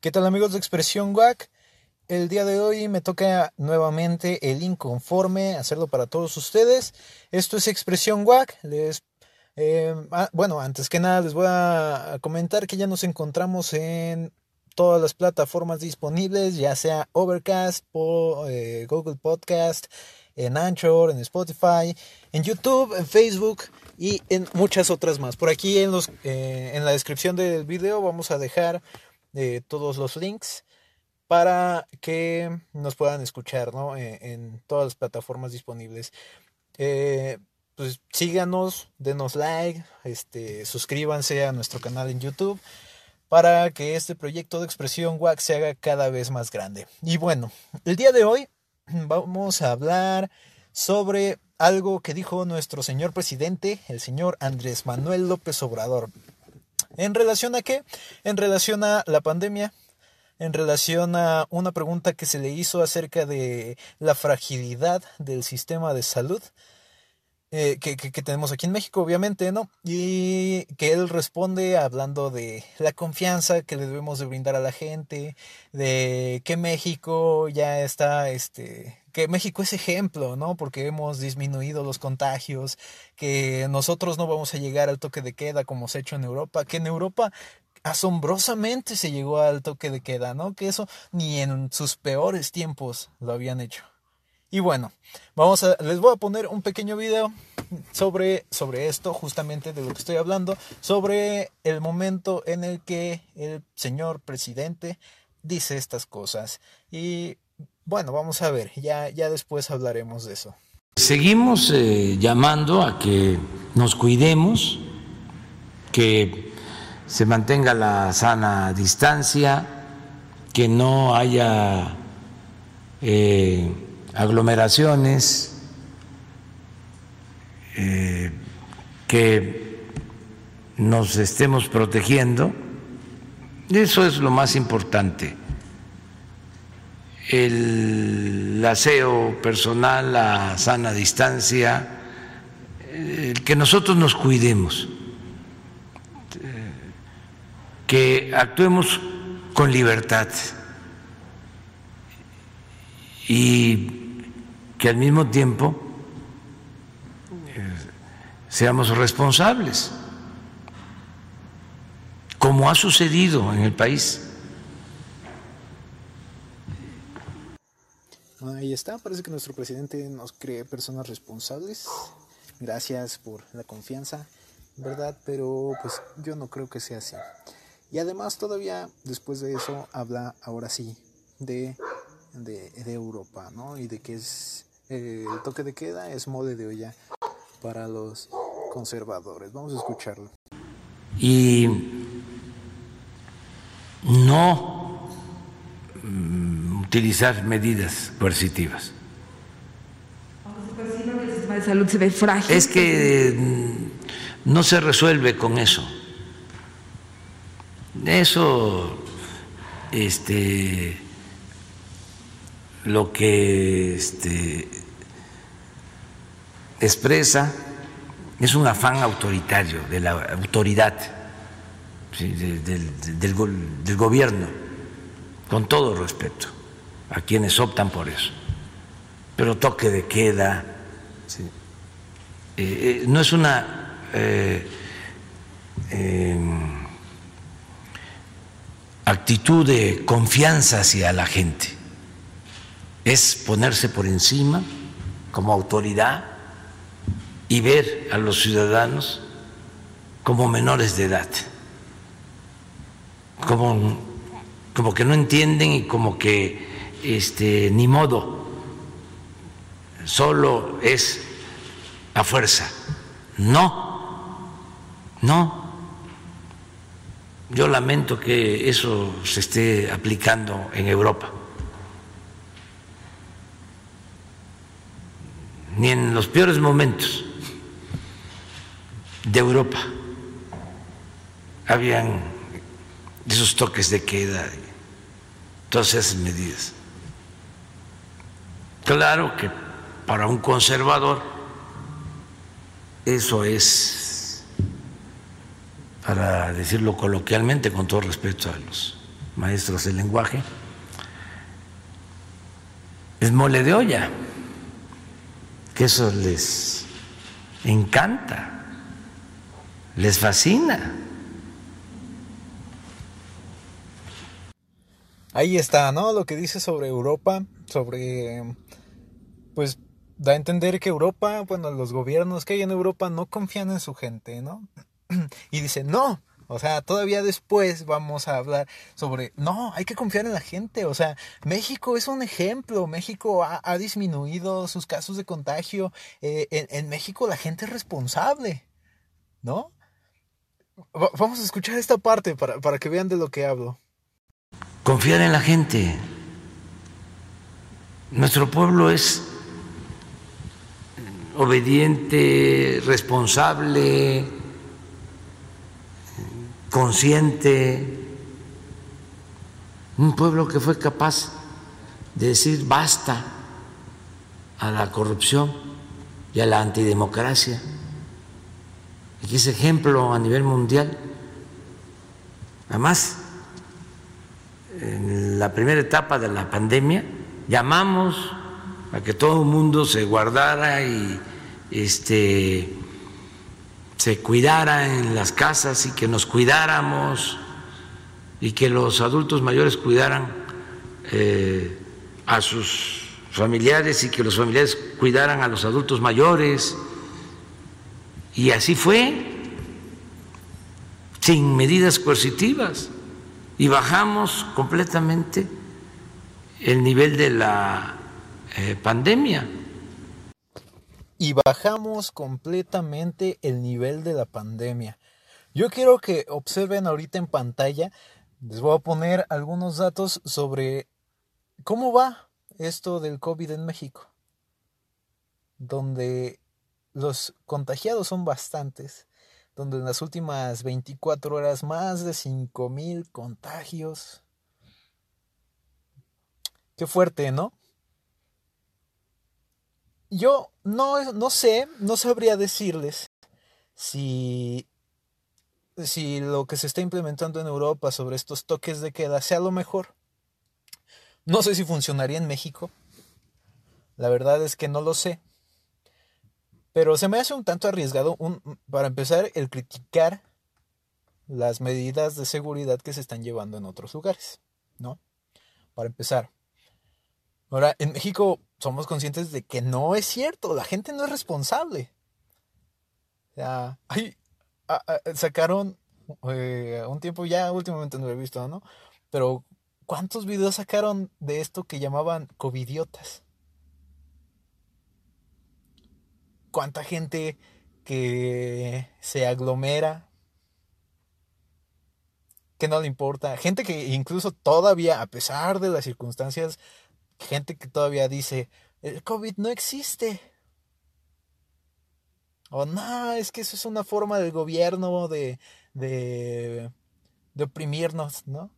¿Qué tal amigos de Expresión WAC? El día de hoy me toca nuevamente el inconforme, hacerlo para todos ustedes. Esto es Expresión WAC. Les, eh, ah, bueno, antes que nada les voy a comentar que ya nos encontramos en todas las plataformas disponibles, ya sea Overcast, eh, Google Podcast, en Anchor, en Spotify, en YouTube, en Facebook y en muchas otras más. Por aquí en, los, eh, en la descripción del video vamos a dejar de todos los links para que nos puedan escuchar ¿no? Eh, en, todas las plataformas disponibles. Eh, pues síganos, denos like, este, suscríbanse a nuestro canal en YouTube para que este proyecto de expresión WAC se haga cada vez más grande. Y bueno, el día de hoy vamos a hablar sobre algo que dijo nuestro señor presidente, el señor Andrés Manuel López Obrador. ¿En relación a qué? En relación a la pandemia, en relación a una pregunta que se le hizo acerca de la fragilidad del sistema de salud eh, que, tenemos aquí en México, obviamente, ¿no? Y que él responde hablando de la confianza que le debemos de brindar a la gente, de que México ya está, este, que México es ejemplo, ¿no? Porque hemos disminuido los contagios, que nosotros no vamos a llegar al toque de queda como se ha hecho en Europa, que en Europa asombrosamente se llegó al toque de queda, ¿no? Que eso ni en sus peores tiempos lo habían hecho. Y bueno, vamos a, les voy a poner un pequeño video sobre, sobre esto, justamente de lo que estoy hablando, sobre el momento en el que el señor presidente dice estas cosas. Y bueno, vamos a ver, ya, ya después hablaremos de eso. Seguimos eh, llamando a que nos cuidemos, que se mantenga la sana distancia, que no haya... Eh, aglomeraciones, eh, que nos estemos protegiendo. Eso es lo más importante. El aseo personal, la sana distancia, el que nosotros nos cuidemos, que actuemos con libertad y que al mismo tiempo eh, seamos responsables, como ha sucedido en el país. Ahí está, parece que nuestro presidente nos cree personas responsables. Gracias por la confianza, ¿verdad? Pero pues yo no creo que sea así. Y además todavía después de eso habla ahora sí de, de, Europa, ¿no? Y de que es el toque de queda es mode de olla para los conservadores. Vamos a escucharlo. Y no utilizar medidas coercitivas. salud se ve frágil. Es que mm, no se resuelve con eso. Eso, este, lo que este, expresa es un afán autoritario de la autoridad del, gobierno, con todo respeto a quienes optan por eso. Pero toque de queda, eh, eh, no es una eh, em, actitud de confianza hacia la gente, es ponerse por encima como autoridad y ver a los ciudadanos como menores de edad, como, como que no entienden y como que este, ni modo, solo es a fuerza. No, no. Yo lamento que eso se esté aplicando en Europa. Ni en los peores momentos de Europa. Habían esos toques de queda, todas esas medidas. Claro que para un conservador eso es, para decirlo coloquialmente, con todo respeto a los maestros del lenguaje, es mole de olla, que eso les encanta, les fascina. Ahí está, ¿no? Lo que dice sobre Europa, sobre, pues, da a entender que Europa, bueno, los gobiernos que hay en Europa no confían en su gente, ¿no? Y dice, no, o sea, todavía después vamos a hablar sobre, no, hay que confiar en la gente. O sea, México es un ejemplo. México ha, disminuido sus casos de contagio. Eh, en, México la gente es responsable, ¿no? vamos a escuchar esta parte para, para que vean de lo que hablo. Confiar en la gente. Nuestro pueblo es obediente, responsable, consciente, un pueblo que fue capaz de decir basta a la corrupción y a la antidemocracia, y que es ejemplo a nivel mundial. Además, en la primera etapa de la pandemia, llamamos a que todo el mundo se guardara y este, se cuidara en las casas y que nos cuidáramos y que los adultos mayores cuidaran eh, a sus familiares y que los familiares cuidaran a los adultos mayores. Y así fue, sin medidas coercitivas. Y bajamos completamente el nivel de la eh, pandemia y bajamos completamente el nivel de la pandemia. Yo quiero que observen ahorita en pantalla, les voy a poner algunos datos sobre cómo va esto del COVID en México, donde los contagiados son bastantes, donde en las últimas 24 horas más de 5.000 contagios. Qué fuerte, ¿no? Yo no, no sé, no sabría decirles si, si lo que se está implementando en Europa sobre estos toques de queda sea lo mejor. No sé si funcionaría en México. La verdad es que no lo sé. Pero se me hace un tanto arriesgado, un, para empezar, el criticar las medidas de seguridad que se están llevando en otros lugares, ¿no? Para empezar. Ahora, en México somos conscientes de que no es cierto, la gente no es responsable. O sea, sacaron eh, un tiempo ya, últimamente no lo he visto, ¿no? Pero, ¿cuántos videos sacaron de esto que llamaban covidiotas? ¿Cuánta gente que se aglomera? Que no le importa. Gente que incluso todavía, a pesar de las circunstancias gente que todavía dice, el COVID no existe. O no, es que eso es una forma del gobierno de, de, de oprimirnos, ¿no?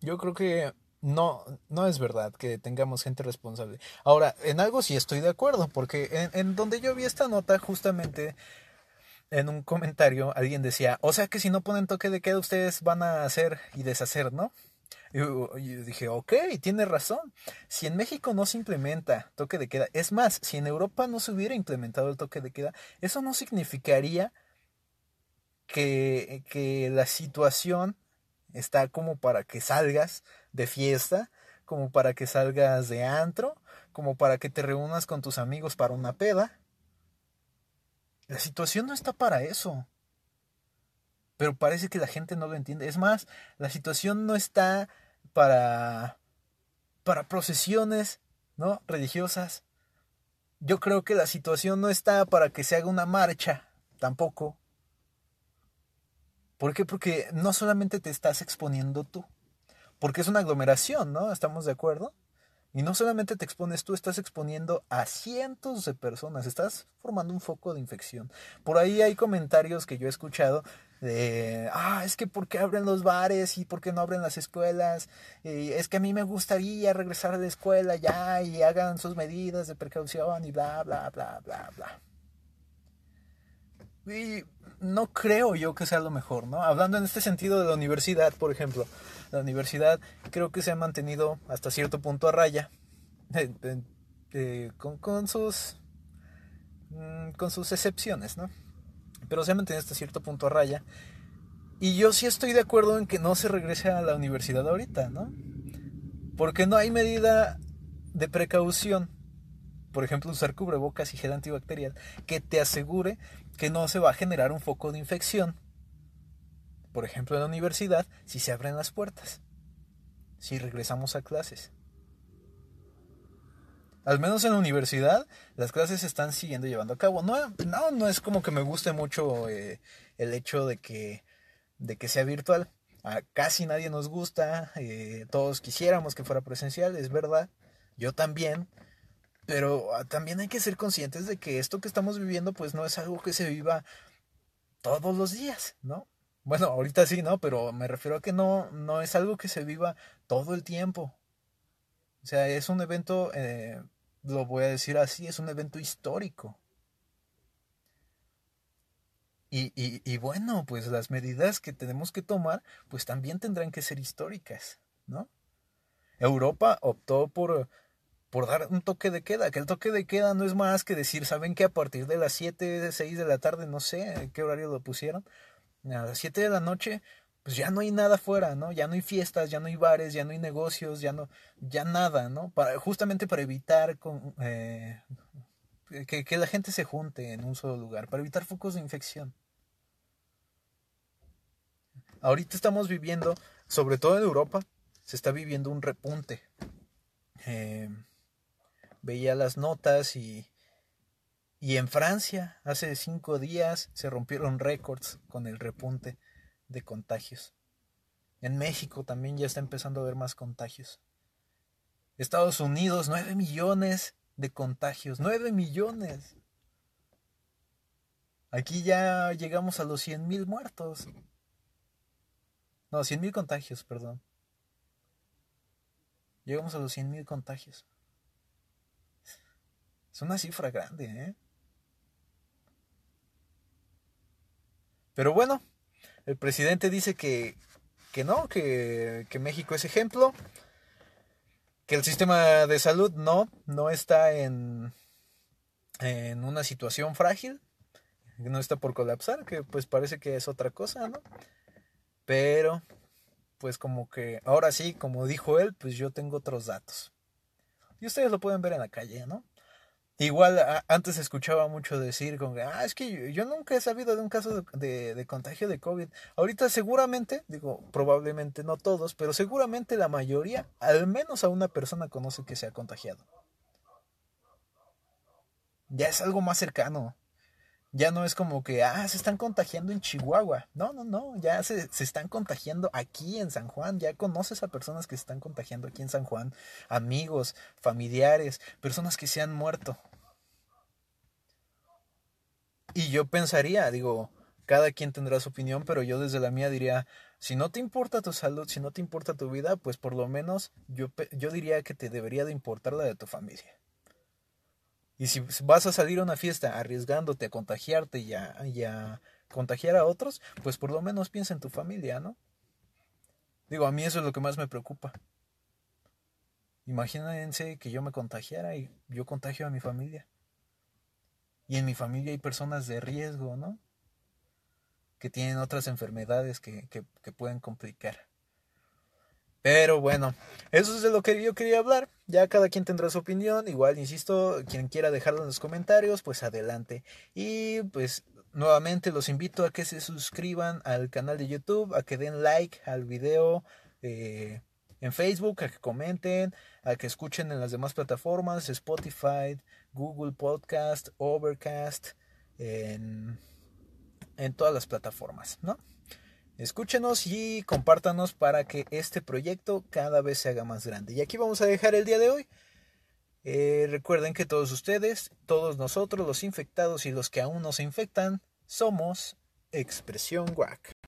Yo creo que no, no es verdad que tengamos gente responsable. Ahora, en algo sí estoy de acuerdo, porque en, en, donde yo vi esta nota, justamente en un comentario, alguien decía, o sea que si no ponen toque de queda, ustedes van a hacer y deshacer, ¿no? Y yo dije, ok, tiene razón. Si en México no se implementa toque de queda, es más, si en Europa no se hubiera implementado el toque de queda, eso no significaría que, que la situación está como para que salgas de fiesta, como para que salgas de antro, como para que te reúnas con tus amigos para una peda. La situación no está para eso pero parece que la gente no lo entiende. Es más, la situación no está para, para procesiones ¿no? religiosas. Yo creo que la situación no está para que se haga una marcha, tampoco. ¿Por qué? Porque no solamente te estás exponiendo tú, porque es una aglomeración, ¿no? ¿Estamos de acuerdo? Y no solamente te expones tú, estás exponiendo a cientos de personas, estás formando un foco de infección. Por ahí hay comentarios que yo he escuchado de, ah, es que ¿por qué abren los bares y por qué no abren las escuelas? Es que a mí me gustaría regresar a la escuela ya y hagan sus medidas de precaución y bla, bla, bla, bla, bla. Y no creo yo que sea lo mejor, ¿no? Hablando en este sentido de la universidad, por ejemplo, la universidad creo que se ha mantenido hasta cierto punto a raya, con, con, sus mm, con sus excepciones, ¿no? Pero se ha mantenido hasta cierto punto a raya. Y yo sí estoy de acuerdo en que no se regrese a la universidad ahorita, ¿no? Porque no hay medida de precaución por ejemplo, usar cubrebocas y gel antibacterial que te asegure que no se va a generar un foco de infección. Por ejemplo, en la universidad, si se abren las puertas, si regresamos a clases. Al menos en la universidad, las clases se están siguiendo llevando a cabo. No, no, no es como que me guste mucho eh, el hecho de que, de que sea virtual. A casi nadie nos gusta, eh, todos quisiéramos que fuera presencial, es verdad. Yo también, pero ah, también hay que ser conscientes de que esto que estamos viviendo pues no es algo que se viva todos los días, ¿no? Bueno, ahorita sí, ¿no? Pero me refiero a que no, no es algo que se viva todo el tiempo. O sea, es un evento, eh, lo voy a decir así, es un evento histórico. Y, y, y, bueno, pues las medidas que tenemos que tomar, pues también tendrán que ser históricas, ¿no? Europa optó por por dar un toque de queda, que el toque de queda no es más que decir, ¿saben que a partir de las 7, 6 de la tarde, no sé qué horario lo pusieron, a las 7 de la noche, pues ya no hay nada afuera, ¿no? Ya no hay fiestas, ya no hay bares, ya no hay negocios, ya no, ya nada, ¿no? Para, justamente para evitar eh, que, que la gente se junte en un solo lugar, para evitar focos de infección. Ahorita estamos viviendo, sobre todo en Europa, se está viviendo un repunte. Eh, veía las notas y, y en Francia hace cinco días se rompieron récords con el repunte de contagios. En México también ya está empezando a haber más contagios. Estados Unidos, nueve millones de contagios, nueve millones. Aquí ya llegamos a los cien mil muertos. No, cien mil contagios, perdón. Llegamos a los cien mil contagios. Es una cifra grande, ¿eh? Pero bueno, el presidente dice que, que no, que, que México es ejemplo, que el sistema de salud no, no está en, en una situación frágil, no está por colapsar, que pues parece que es otra cosa, ¿no? Pero, pues como que, ahora sí, como dijo él, pues yo tengo otros datos. Y ustedes lo pueden ver en la calle, ¿no? Igual antes escuchaba mucho decir con que, ah, es que yo, nunca he sabido de un caso de, de, contagio de COVID. Ahorita seguramente, digo, probablemente no todos, pero seguramente la mayoría, al menos a una persona conoce que se ha contagiado. Ya es algo más cercano. Ya no es como que, ah, se están contagiando en Chihuahua. No, no, no, ya se, se están contagiando aquí en San Juan. Ya conoces a personas que se están contagiando aquí en San Juan. Amigos, familiares, personas que se han muerto. Y yo pensaría, digo, cada quien tendrá su opinión, pero yo desde la mía diría, si no te importa tu salud, si no te importa tu vida, pues por lo menos yo, yo diría que te debería de importar la de tu familia. Y si vas a salir a una fiesta arriesgándote a contagiarte y a, y a contagiar a otros, pues por lo menos piensa en tu familia, ¿no? Digo, a mí eso es lo que más me preocupa. Imagínense que yo me contagiara y yo contagio a mi familia. Y en mi familia hay personas de riesgo, ¿no? Que tienen otras enfermedades que, que, pueden complicar. Pero bueno, eso es de lo que yo quería hablar. Ya cada quien tendrá su opinión. Igual, insisto, quien quiera dejarlo en los comentarios, pues adelante. Y pues nuevamente los invito a que se suscriban al canal de YouTube, a que den like al video eh, en Facebook, a que comenten, a que escuchen en las demás plataformas, Spotify, Google Podcast, Overcast, en, en todas las plataformas, ¿no? Escúchenos y compártanos para que este proyecto cada vez se haga más grande. Y aquí vamos a dejar el día de hoy. Eh, recuerden que todos ustedes, todos nosotros, los infectados y los que aún no se infectan, somos Expresión WAC.